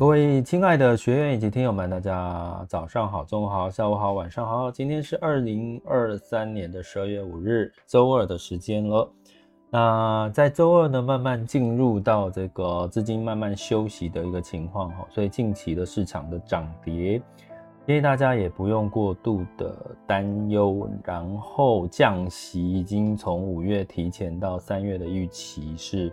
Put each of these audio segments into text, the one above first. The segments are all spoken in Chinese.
各位亲爱的学员以及听友们，大家早上好、中午好、下午好、晚上好。今天是二零二三年的十二月五日，周二的时间了。那在周二呢，慢慢进入到这个资金慢慢休息的一个情况哈，所以近期的市场的涨跌。建议大家也不用过度的担忧，然后降息已经从五月提前到三月的预期是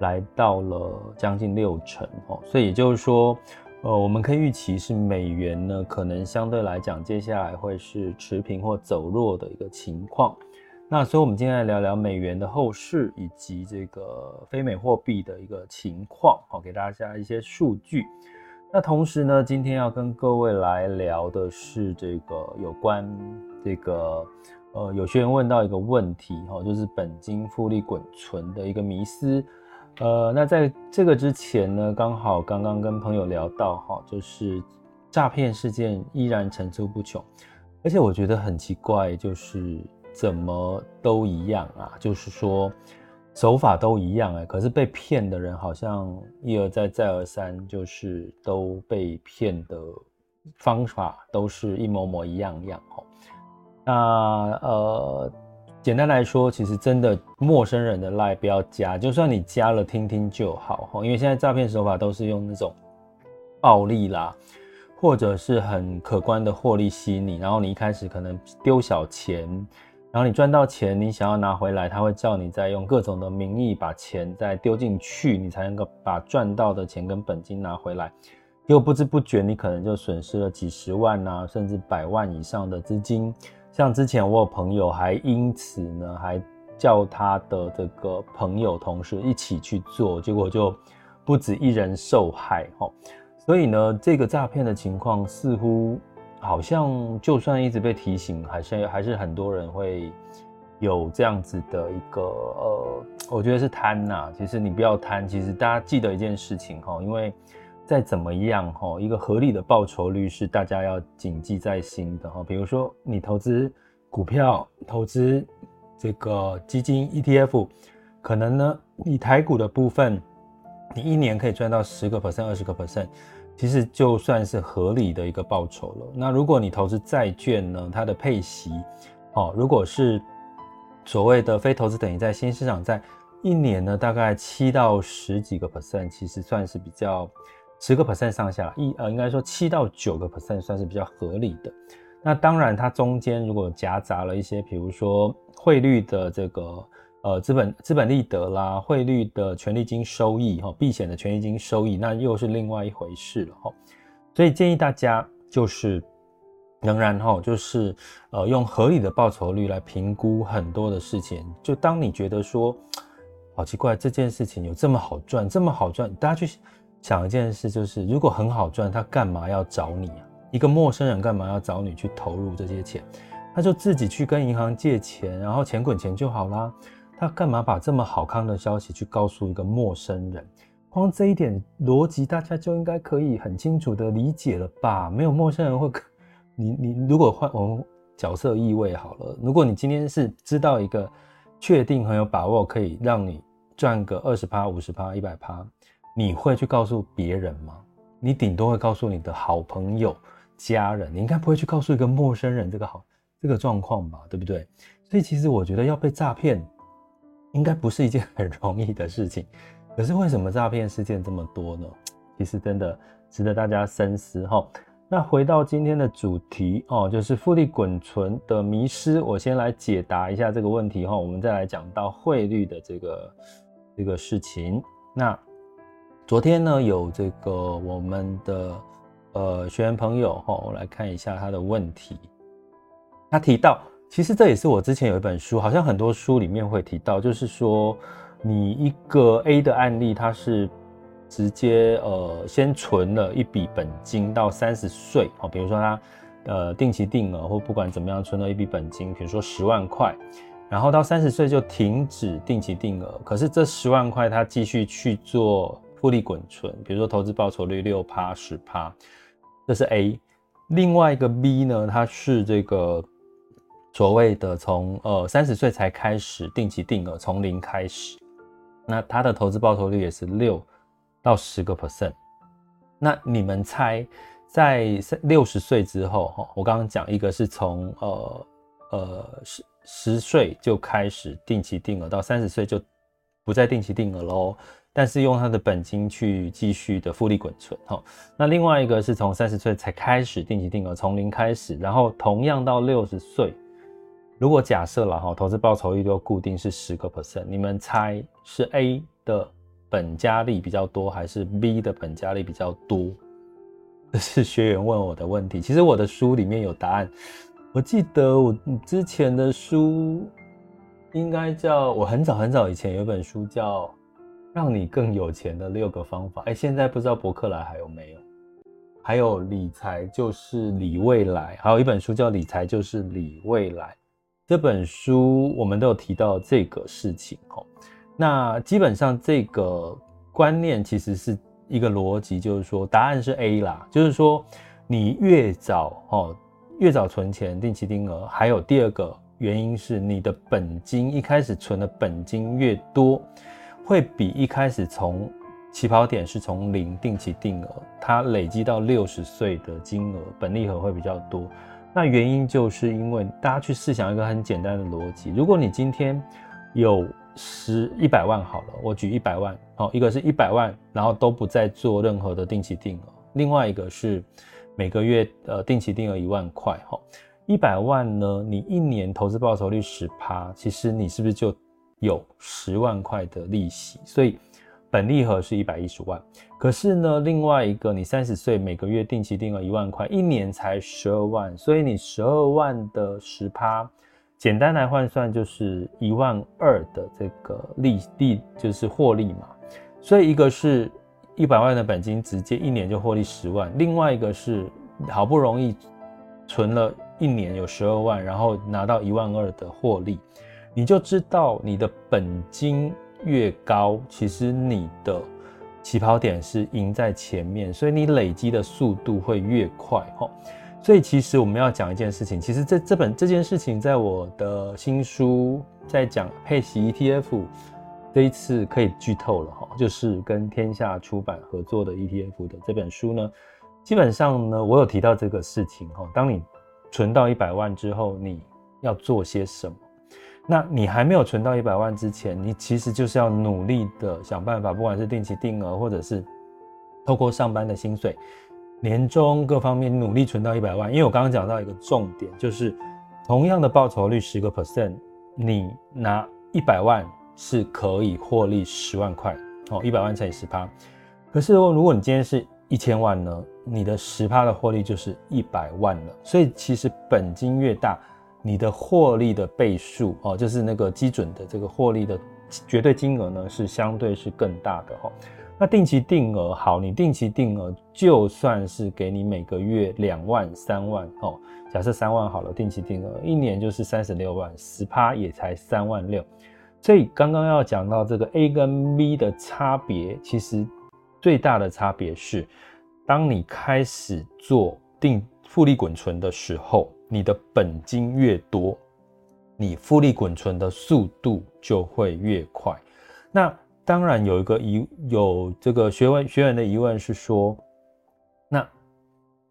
来到了将近六成哦，所以也就是说，呃，我们可以预期是美元呢可能相对来讲接下来会是持平或走弱的一个情况。那所以我们今天来聊聊美元的后市以及这个非美货币的一个情况，好，给大家一些数据。那同时呢，今天要跟各位来聊的是这个有关这个呃，有学员问到一个问题哈，就是本金复利滚存的一个迷思。呃，那在这个之前呢，刚好刚刚跟朋友聊到哈，就是诈骗事件依然层出不穷，而且我觉得很奇怪，就是怎么都一样啊，就是说。手法都一样哎，可是被骗的人好像一而再再而三，就是都被骗的方法都是一模模一样样哦。那呃，简单来说，其实真的陌生人的 LINE 不要加，就算你加了听听就好，因为现在诈骗手法都是用那种暴力啦，或者是很可观的获利吸引你，然后你一开始可能丢小钱。然后你赚到钱，你想要拿回来，他会叫你再用各种的名义把钱再丢进去，你才能够把赚到的钱跟本金拿回来。又不知不觉，你可能就损失了几十万啊，甚至百万以上的资金。像之前我有朋友还因此呢，还叫他的这个朋友同事一起去做，结果就不止一人受害。所以呢，这个诈骗的情况似乎。好像就算一直被提醒，还是还是很多人会有这样子的一个呃，我觉得是贪呐。其实你不要贪，其实大家记得一件事情哈，因为再怎么样哈，一个合理的报酬率是大家要谨记在心的哈。比如说你投资股票、投资这个基金 ETF，可能呢，以台股的部分，你一年可以赚到十个 percent、二十个 percent。其实就算是合理的一个报酬了。那如果你投资债券呢，它的配息，哦，如果是所谓的非投资等于在、新市场债，一年呢大概七到十几个 percent，其实算是比较十个 percent 上下，一呃应该说七到九个 percent 算是比较合理的。那当然它中间如果夹杂了一些，比如说汇率的这个。呃，资本资本利得啦，汇率的权利金收益哈，避险的权利金收益，那又是另外一回事了哈。所以建议大家就是仍然哈，就是呃用合理的报酬率来评估很多的事情。就当你觉得说好奇怪，这件事情有这么好赚，这么好赚，大家去想一件事，就是如果很好赚，他干嘛要找你啊？一个陌生人干嘛要找你去投入这些钱？他就自己去跟银行借钱，然后钱滚钱就好啦。他干嘛把这么好康的消息去告诉一个陌生人？光这一点逻辑，大家就应该可以很清楚的理解了吧？没有陌生人会，你你如果换我们角色意味好了，如果你今天是知道一个确定很有把握可以让你赚个二十趴、五十趴、一百趴，你会去告诉别人吗？你顶多会告诉你的好朋友、家人，你应该不会去告诉一个陌生人这个好这个状况吧？对不对？所以其实我觉得要被诈骗。应该不是一件很容易的事情，可是为什么诈骗事件这么多呢？其实真的值得大家深思哈。那回到今天的主题哦，就是复利滚存的迷失，我先来解答一下这个问题哈。我们再来讲到汇率的这个这个事情。那昨天呢，有这个我们的呃学员朋友哈，我来看一下他的问题，他提到。其实这也是我之前有一本书，好像很多书里面会提到，就是说你一个 A 的案例，它是直接呃先存了一笔本金到三十岁哦，比如说他呃定期定额或不管怎么样存了一笔本金，比如说十万块，然后到三十岁就停止定期定额，可是这十万块他继续去做复利滚存，比如说投资报酬率六趴十趴，这是 A。另外一个 B 呢，它是这个所谓的从呃三十岁才开始定期定额，从零开始，那它的投资报酬率也是六。到十个 percent，那你们猜，在六十岁之后，哈，我刚刚讲一个是从呃呃十十岁就开始定期定额，到三十岁就不再定期定额喽，但是用他的本金去继续的复利滚存，哈。那另外一个是从三十岁才开始定期定额，从零开始，然后同样到六十岁，如果假设了哈，投资报酬率都固定是十个 percent，你们猜是 A 的？本加利比较多还是 B 的本加利比较多？这是学员问我的问题。其实我的书里面有答案。我记得我之前的书应该叫我很早很早以前有一本书叫《让你更有钱的六个方法》。哎，现在不知道博客来还有没有？还有理财就是理未来，还有一本书叫《理财就是理未来》。这本书我们都有提到这个事情哦。那基本上这个观念其实是一个逻辑，就是说答案是 A 啦，就是说你越早哦，越早存钱定期定额，还有第二个原因是你的本金一开始存的本金越多，会比一开始从起跑点是从零定期定额，它累积到六十岁的金额本利和会比较多。那原因就是因为大家去试想一个很简单的逻辑，如果你今天有十一百万好了，我举一百万，好，一个是一百万，然后都不再做任何的定期定额，另外一个是每个月呃定期定额一万块，哈，一百万呢，你一年投资报酬率十趴，其实你是不是就有十万块的利息？所以本利和是一百一十万，可是呢，另外一个你三十岁每个月定期定额一万块，一年才十二万，所以你十二万的十趴。简单来换算就是一万二的这个利利就是获利嘛，所以一个是一百万的本金直接一年就获利十万，另外一个是好不容易存了一年有十二万，然后拿到一万二的获利，你就知道你的本金越高，其实你的起跑点是赢在前面，所以你累积的速度会越快哈。所以其实我们要讲一件事情，其实这这本这件事情在我的新书在讲配息 ETF 这一次可以剧透了哈，就是跟天下出版合作的 ETF 的这本书呢，基本上呢我有提到这个事情哈，当你存到一百万之后，你要做些什么？那你还没有存到一百万之前，你其实就是要努力的想办法，不管是定期定额，或者是透过上班的薪水。年终各方面努力存到一百万，因为我刚刚讲到一个重点，就是同样的报酬率十个 percent，你拿一百万是可以获利十万块哦，一百万乘以十趴。可是如果你今天是一千万呢，你的十趴的获利就是一百万了。所以其实本金越大，你的获利的倍数哦，就是那个基准的这个获利的绝对金额呢，是相对是更大的哈。那定期定额好，你定期定额就算是给你每个月两万三万哦，假设三万好了，定期定额一年就是三十六万，十趴也才三万六。所以刚刚要讲到这个 A 跟 B 的差别，其实最大的差别是，当你开始做定复利滚存的时候，你的本金越多，你复利滚存的速度就会越快。那当然有一个疑，有这个学问学员的疑问是说，那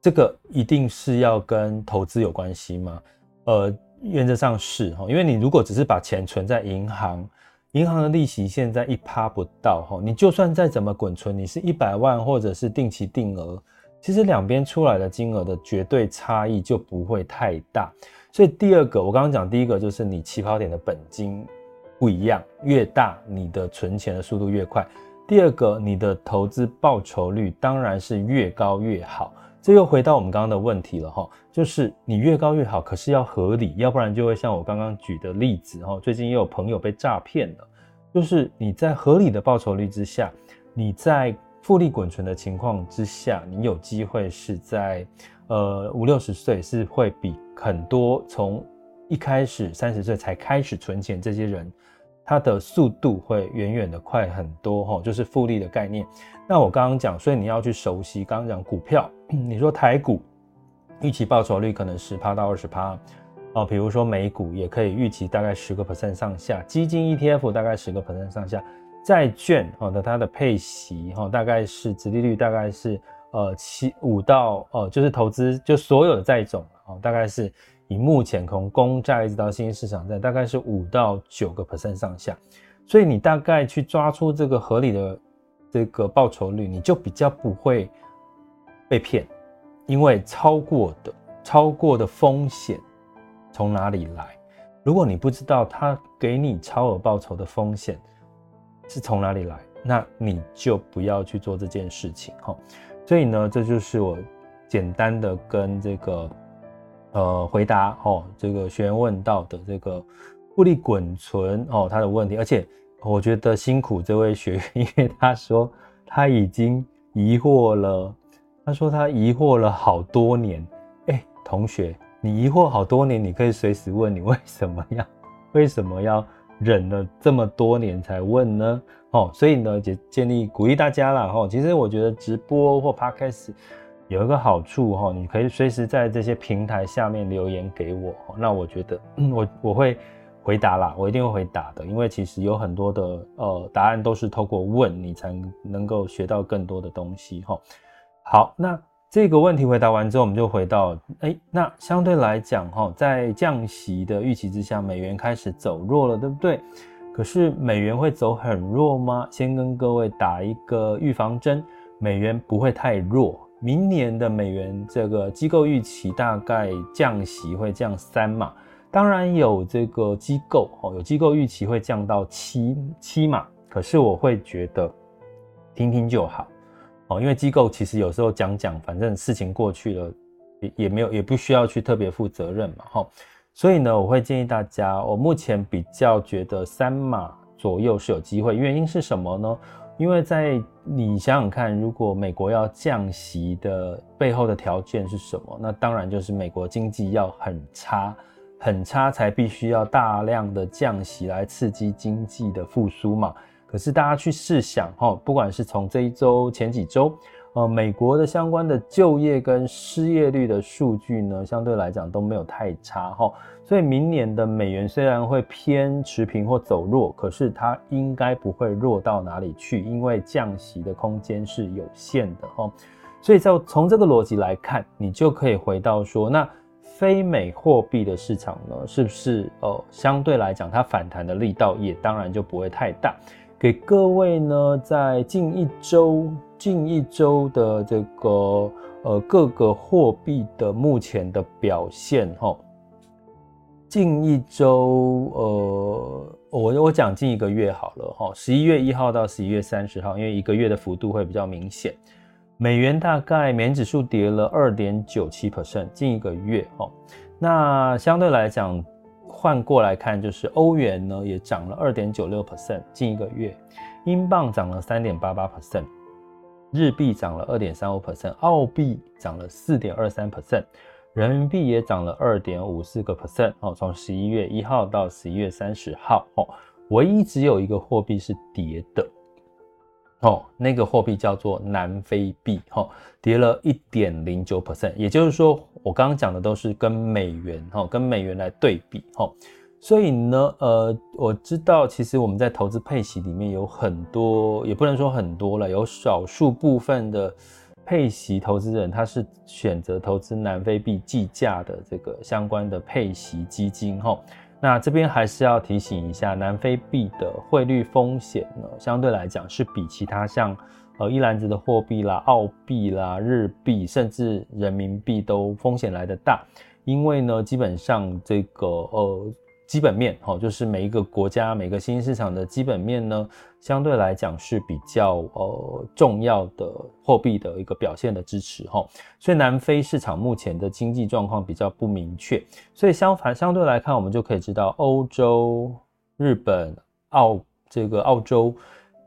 这个一定是要跟投资有关系吗？呃，原则上是哈，因为你如果只是把钱存在银行，银行的利息现在一趴不到哈，你就算再怎么滚存，你是一百万或者是定期定额，其实两边出来的金额的绝对差异就不会太大。所以第二个，我刚刚讲第一个就是你起跑点的本金。不一样，越大你的存钱的速度越快。第二个，你的投资报酬率当然是越高越好。这又回到我们刚刚的问题了哈，就是你越高越好，可是要合理，要不然就会像我刚刚举的例子哈，最近也有朋友被诈骗了，就是你在合理的报酬率之下，你在复利滚存的情况之下，你有机会是在呃五六十岁是会比很多从一开始三十岁才开始存钱这些人，他的速度会远远的快很多哈，就是复利的概念。那我刚刚讲，所以你要去熟悉。刚刚讲股票，你说台股预期报酬率可能十趴到二十趴哦，比如说美股也可以预期大概十个 percent 上下，基金 ETF 大概十个 percent 上下。债券好的，它的配息哈，大概是殖利率大概是呃七五到呃，就是投资就所有的债种啊，大概是以目前从公债一直到新兴市场债，大概是五到九个 percent 上下，所以你大概去抓出这个合理的这个报酬率，你就比较不会被骗，因为超过的超过的风险从哪里来？如果你不知道他给你超额报酬的风险。是从哪里来？那你就不要去做这件事情哈。所以呢，这就是我简单的跟这个呃回答哦，这个学员问到的这个复利滚存哦他的问题。而且我觉得辛苦这位学员，因为他说他已经疑惑了，他说他疑惑了好多年。哎，同学，你疑惑好多年，你可以随时问，你为什么要为什么要？忍了这么多年才问呢，哦，所以呢，也建议鼓励大家啦，哈，其实我觉得直播或 podcast 有一个好处，哈，你可以随时在这些平台下面留言给我，那我觉得我我会回答啦，我一定会回答的，因为其实有很多的呃答案都是透过问你才能够学到更多的东西，哈，好，那。这个问题回答完之后，我们就回到，哎，那相对来讲，哈，在降息的预期之下，美元开始走弱了，对不对？可是美元会走很弱吗？先跟各位打一个预防针，美元不会太弱。明年的美元这个机构预期大概降息会降三码，当然有这个机构，哦，有机构预期会降到七七码，可是我会觉得听听就好。哦，因为机构其实有时候讲讲，反正事情过去了，也也没有，也不需要去特别负责任嘛，哈。所以呢，我会建议大家，我目前比较觉得三码左右是有机会，原因是什么呢？因为在你想想看，如果美国要降息的背后的条件是什么？那当然就是美国经济要很差，很差才必须要大量的降息来刺激经济的复苏嘛。可是大家去试想哈，不管是从这一周、前几周，呃，美国的相关的就业跟失业率的数据呢，相对来讲都没有太差哈。所以明年的美元虽然会偏持平或走弱，可是它应该不会弱到哪里去，因为降息的空间是有限的哈。所以在从这个逻辑来看，你就可以回到说，那非美货币的市场呢，是不是呃相对来讲它反弹的力道也当然就不会太大。给各位呢，在近一周、近一周的这个呃各个货币的目前的表现哈。近一周呃，我我讲近一个月好了哈，十一月一号到十一月三十号，因为一个月的幅度会比较明显。美元大概美元指数跌了二点九七 percent，近一个月哈。那相对来讲。换过来看，就是欧元呢也涨了二点九六 percent，近一个月；英镑涨了三点八八 percent，日币涨了二点三五 percent，澳币涨了四点二三 percent，人民币也涨了二点五四个 percent。哦，从十一月一号到十一月三十号，哦，唯一只有一个货币是跌的。哦，那个货币叫做南非币，哈，跌了一点零九 percent，也就是说，我刚刚讲的都是跟美元，哈，跟美元来对比，哈，所以呢，呃，我知道其实我们在投资配息里面有很多，也不能说很多了，有少数部分的配息投资人，他是选择投资南非币计价的这个相关的配息基金，哈。那这边还是要提醒一下，南非币的汇率风险呢，相对来讲是比其他像呃一篮子的货币啦、澳币啦、日币，甚至人民币都风险来的大，因为呢，基本上这个呃。基本面哈，就是每一个国家、每个新兴市场的基本面呢，相对来讲是比较呃重要的货币的一个表现的支持哈。所以南非市场目前的经济状况比较不明确，所以相反相对来看，我们就可以知道欧洲、日本、澳这个澳洲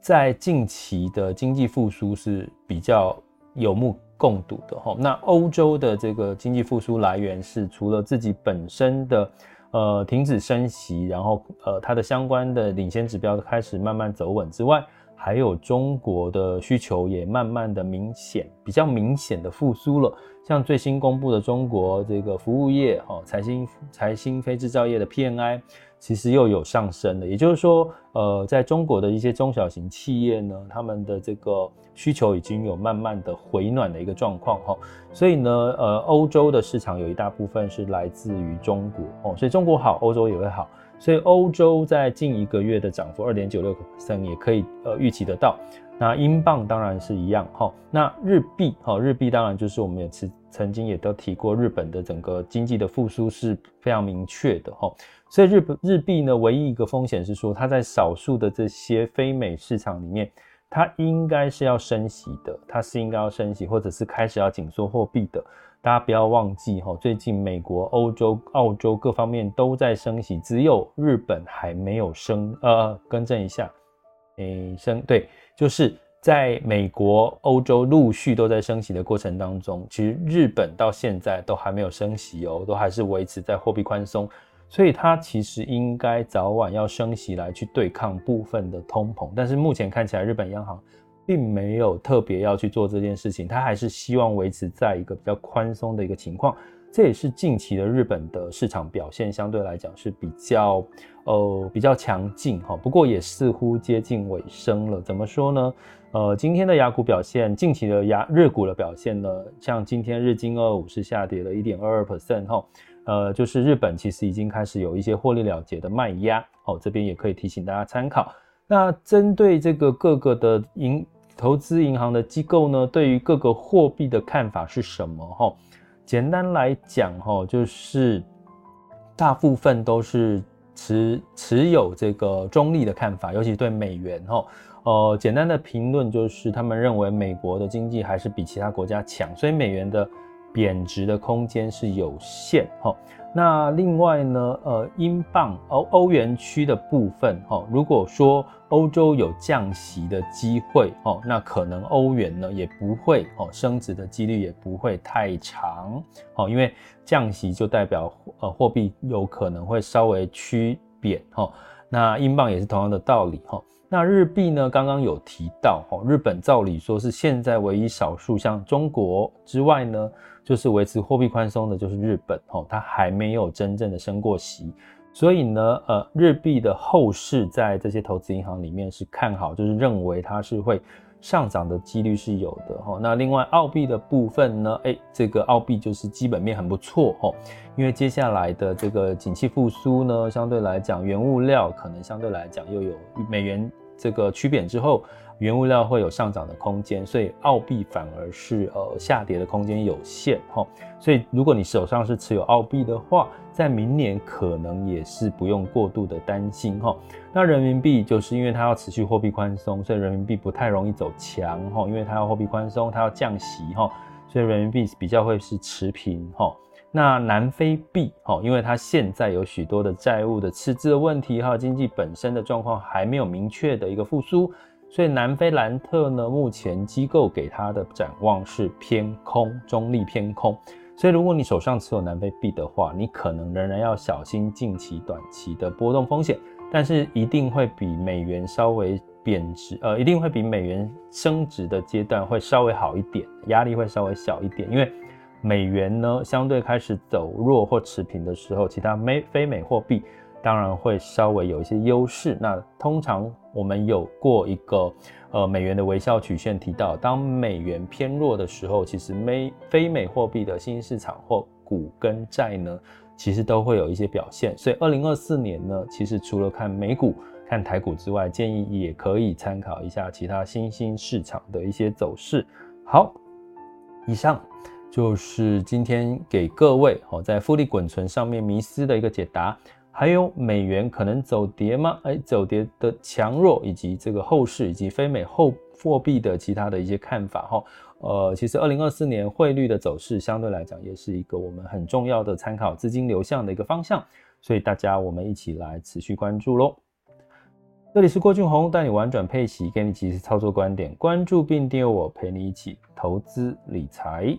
在近期的经济复苏是比较有目共睹的哈。那欧洲的这个经济复苏来源是除了自己本身的呃停止升息，然后呃它的相关的领先指标开始慢慢走稳之外。还有中国的需求也慢慢的明显，比较明显的复苏了。像最新公布的中国这个服务业，哦，财新财新非制造业的 PMI，其实又有上升了。也就是说，呃，在中国的一些中小型企业呢，他们的这个需求已经有慢慢的回暖的一个状况，哈。所以呢，呃，欧洲的市场有一大部分是来自于中国，哦，所以中国好，欧洲也会好。所以欧洲在近一个月的涨幅二点九六个 percent 也可以呃预期得到。那英镑当然是一样哈。那日币哈，日币当然就是我们也曾曾经也都提过，日本的整个经济的复苏是非常明确的哈。所以日本日币呢，唯一一个风险是说，它在少数的这些非美市场里面，它应该是要升息的，它是应该要升息，或者是开始要紧缩货币的。大家不要忘记哈，最近美国、欧洲、澳洲各方面都在升息，只有日本还没有升。呃，更正一下，诶，升对，就是在美国、欧洲陆续都在升息的过程当中，其实日本到现在都还没有升息哦，都还是维持在货币宽松，所以它其实应该早晚要升息来去对抗部分的通膨，但是目前看起来日本央行。并没有特别要去做这件事情，它还是希望维持在一个比较宽松的一个情况。这也是近期的日本的市场表现相对来讲是比较呃比较强劲哈，不过也似乎接近尾声了。怎么说呢？呃，今天的亚股表现，近期的亚日股的表现呢，像今天日经二五是下跌了一点二二 percent 哈，呃，就是日本其实已经开始有一些获利了结的卖压哦，这边也可以提醒大家参考。那针对这个各个的银投资银行的机构呢，对于各个货币的看法是什么？哈，简单来讲，哈，就是大部分都是持持有这个中立的看法，尤其对美元，哈，呃，简单的评论就是他们认为美国的经济还是比其他国家强，所以美元的贬值的空间是有限，哈。那另外呢，呃，英镑欧欧元区的部分，哈，如果说欧洲有降息的机会，哦，那可能欧元呢也不会，哦，升值的几率也不会太长，哦，因为降息就代表，呃，货币有可能会稍微趋贬，哈，那英镑也是同样的道理，哈。那日币呢，刚刚有提到，哈，日本照理说是现在唯一少数像中国之外呢。就是维持货币宽松的，就是日本哦，它还没有真正的升过息，所以呢，呃，日币的后市在这些投资银行里面是看好，就是认为它是会上涨的几率是有的哈。那另外澳币的部分呢，哎，这个澳币就是基本面很不错哦，因为接下来的这个景气复苏呢，相对来讲，原物料可能相对来讲又有美元这个趋贬之后。原物料会有上涨的空间，所以澳币反而是呃下跌的空间有限哈。所以如果你手上是持有澳币的话，在明年可能也是不用过度的担心哈。那人民币就是因为它要持续货币宽松，所以人民币不太容易走强哈，因为它要货币宽松，它要降息哈，所以人民币比较会是持平哈。那南非币哈，因为它现在有许多的债务的赤字的问题哈，经济本身的状况还没有明确的一个复苏。所以南非兰特呢，目前机构给它的展望是偏空，中立偏空。所以如果你手上持有南非币的话，你可能仍然要小心近期短期的波动风险，但是一定会比美元稍微贬值，呃，一定会比美元升值的阶段会稍微好一点，压力会稍微小一点，因为美元呢相对开始走弱或持平的时候，其他美非美货币。当然会稍微有一些优势。那通常我们有过一个呃美元的微笑曲线提到，当美元偏弱的时候，其实美非美货币的新兴市场或股跟债呢，其实都会有一些表现。所以二零二四年呢，其实除了看美股、看台股之外，建议也可以参考一下其他新兴市场的一些走势。好，以上就是今天给各位哦在复利滚存上面迷失的一个解答。还有美元可能走跌吗？哎，走跌的强弱，以及这个后市，以及非美后货币的其他的一些看法哈。呃，其实二零二四年汇率的走势相对来讲也是一个我们很重要的参考资金流向的一个方向，所以大家我们一起来持续关注喽。这里是郭俊宏，带你玩转配息，给你及时操作观点，关注并订阅我，陪你一起投资理财。